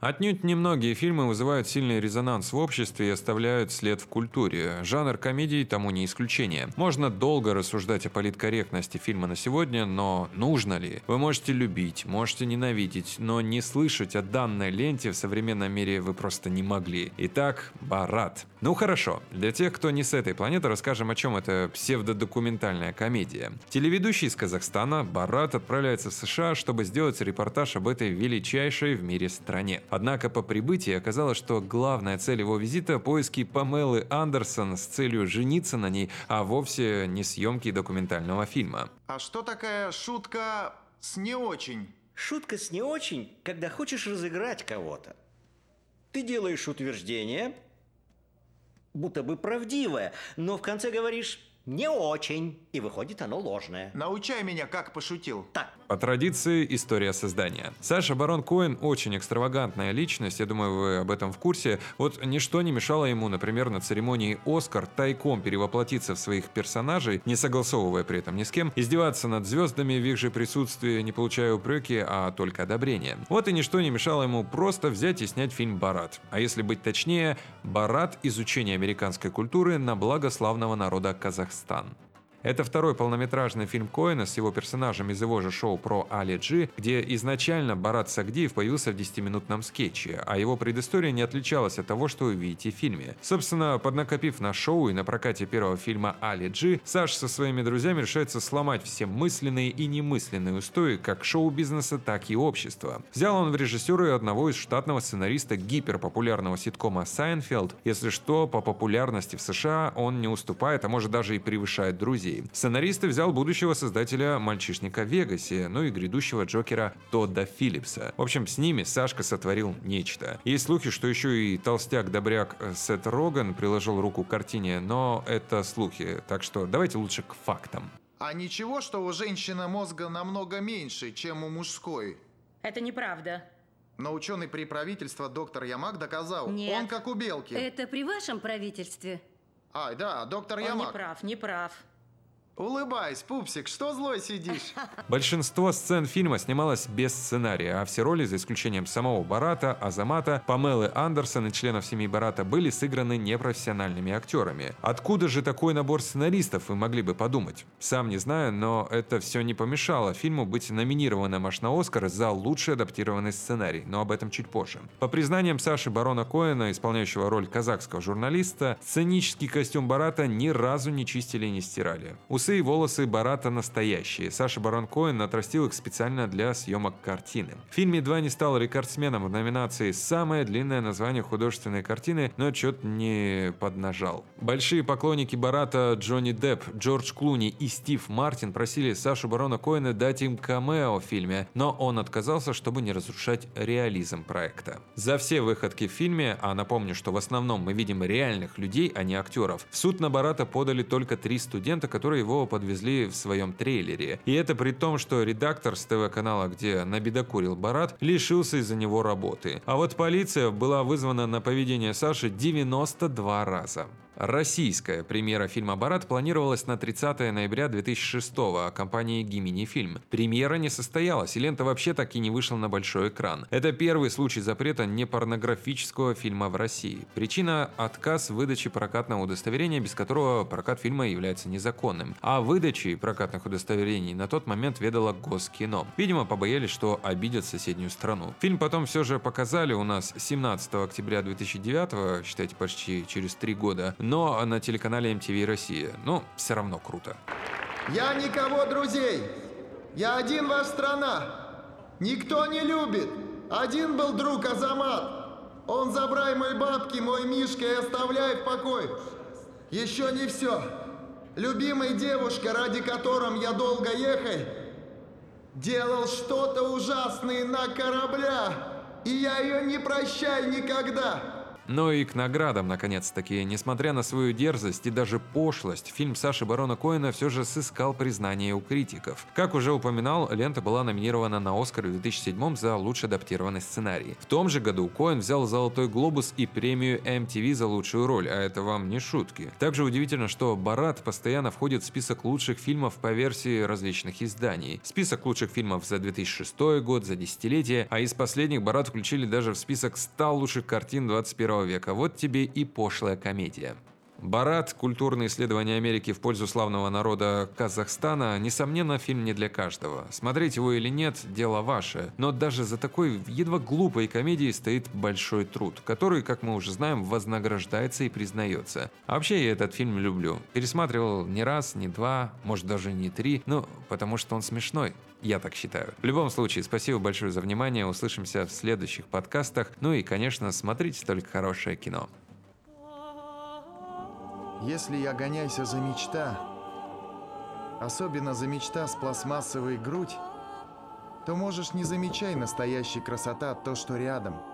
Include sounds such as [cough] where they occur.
Отнюдь немногие фильмы вызывают сильный резонанс в обществе и оставляют след в культуре. Жанр комедий тому не исключение. Можно долго рассуждать о политкорректности фильма на сегодня, но нужно ли? Вы можете любить, можете ненавидеть, но не слышать о данной ленте в современном мире вы просто не могли. Итак, Барат. Ну хорошо, для тех, кто не с этой планеты, расскажем, о чем это псевдодокументальная комедия. Телеведущий из Казахстана Барат отправляется в США, чтобы сделать репортаж об этой величайшей в мире стране. Однако по прибытии оказалось, что главная цель его визита – поиски Памелы Андерсон с целью жениться на ней, а вовсе не съемки документального фильма. А что такая шутка с не очень? Шутка с не очень, когда хочешь разыграть кого-то. Ты делаешь утверждение, будто бы правдивое, но в конце говоришь «не очень», и выходит оно ложное. Научай меня, как пошутил. Так, По традиции, история создания. Саша Барон Коэн очень экстравагантная личность, я думаю, вы об этом в курсе. Вот ничто не мешало ему, например, на церемонии «Оскар» тайком перевоплотиться в своих персонажей, не согласовывая при этом ни с кем, издеваться над звездами в их же присутствии, не получая упреки, а только одобрения. Вот и ничто не мешало ему просто взять и снять фильм «Барат». А если быть точнее, «Борат. Изучение американской культуры на благо славного народа Казахстан». Это второй полнометражный фильм Коэна с его персонажем из его же шоу про Али Джи, где изначально Борат Сагдиев появился в 10-минутном скетче, а его предыстория не отличалась от того, что вы видите в фильме. Собственно, поднакопив на шоу и на прокате первого фильма Али Джи, Саша со своими друзьями решается сломать все мысленные и немысленные устои как шоу-бизнеса, так и общества. Взял он в режиссеры одного из штатного сценариста гиперпопулярного ситкома «Seinfeld». Если что, по популярности в США он не уступает, а может даже и превышает друзей. Сценариста взял будущего создателя «Мальчишника в Вегасе», ну и грядущего Джокера Тодда Филлипса. В общем, с ними Сашка сотворил нечто. Есть слухи, что еще и толстяк-добряк Сет Роган приложил руку к картине, но это слухи, так что давайте лучше к фактам. А ничего, что у женщины мозга намного меньше, чем у мужской? Это неправда. Но ученый при правительстве доктор Ямак доказал, Нет. он как у белки. Это при вашем правительстве? Ай, да, доктор Он не Ямак. прав, не прав. Улыбайся, пупсик, что злой сидишь? [laughs] Большинство сцен фильма снималось без сценария, а все роли, за исключением самого Барата, Азамата, Памелы Андерсон и членов семьи Барата, были сыграны непрофессиональными актерами. Откуда же такой набор сценаристов, вы могли бы подумать? Сам не знаю, но это все не помешало фильму быть номинированным аж на Оскар за лучший адаптированный сценарий, но об этом чуть позже. По признаниям Саши Барона Коэна, исполняющего роль казахского журналиста, сценический костюм Барата ни разу не чистили и не стирали. Усы волосы Барата настоящие. Саша Барон Коэн отрастил их специально для съемок картины. Фильм едва не стал рекордсменом в номинации «Самое длинное название художественной картины», но что-то не поднажал. Большие поклонники Барата Джонни Депп, Джордж Клуни и Стив Мартин просили Сашу Барона Коэна дать им камео в фильме, но он отказался, чтобы не разрушать реализм проекта. За все выходки в фильме, а напомню, что в основном мы видим реальных людей, а не актеров, в суд на Барата подали только три студента, которые его подвезли в своем трейлере. И это при том, что редактор с ТВ-канала, где набедокурил Барат, лишился из-за него работы. А вот полиция была вызвана на поведение Саши 92 раза. Российская премьера фильма «Барат» планировалась на 30 ноября 2006 а компанией «Гимини Фильм». Премьера не состоялась, и лента вообще так и не вышла на большой экран. Это первый случай запрета непорнографического фильма в России. Причина – отказ в выдаче прокатного удостоверения, без которого прокат фильма является незаконным. А выдачей прокатных удостоверений на тот момент ведало Госкино. Видимо, побоялись, что обидят соседнюю страну. Фильм потом все же показали у нас 17 октября 2009, считайте, почти через три года, но на телеканале MTV Россия. Ну, все равно круто. Я никого друзей. Я один ваш страна. Никто не любит. Один был друг Азамат. Он забрай мои бабки, мой Мишка и оставляй в покое. Еще не все. Любимая девушка, ради которым я долго ехал, делал что-то ужасное на корабля, и я ее не прощаю никогда. Но и к наградам, наконец-таки, несмотря на свою дерзость и даже пошлость, фильм Саши Барона Коэна все же сыскал признание у критиков. Как уже упоминал, лента была номинирована на Оскар в 2007 за лучший адаптированный сценарий. В том же году Коэн взял Золотой глобус и премию MTV за лучшую роль, а это вам не шутки. Также удивительно, что Барат постоянно входит в список лучших фильмов по версии различных изданий. Список лучших фильмов за 2006 год, за десятилетие, а из последних Барат включили даже в список 100 лучших картин 21 века. Вот тебе и пошлая комедия. Барат. Культурные исследования Америки в пользу славного народа Казахстана. Несомненно, фильм не для каждого. Смотреть его или нет – дело ваше. Но даже за такой едва глупой комедией стоит большой труд, который, как мы уже знаем, вознаграждается и признается. А вообще я этот фильм люблю. Пересматривал не раз, не два, может даже не три, ну, потому что он смешной. Я так считаю. В любом случае, спасибо большое за внимание. Услышимся в следующих подкастах. Ну и, конечно, смотрите только хорошее кино. Если я гоняйся за мечта, особенно за мечта с пластмассовой грудь, то можешь не замечай настоящей красота то, что рядом –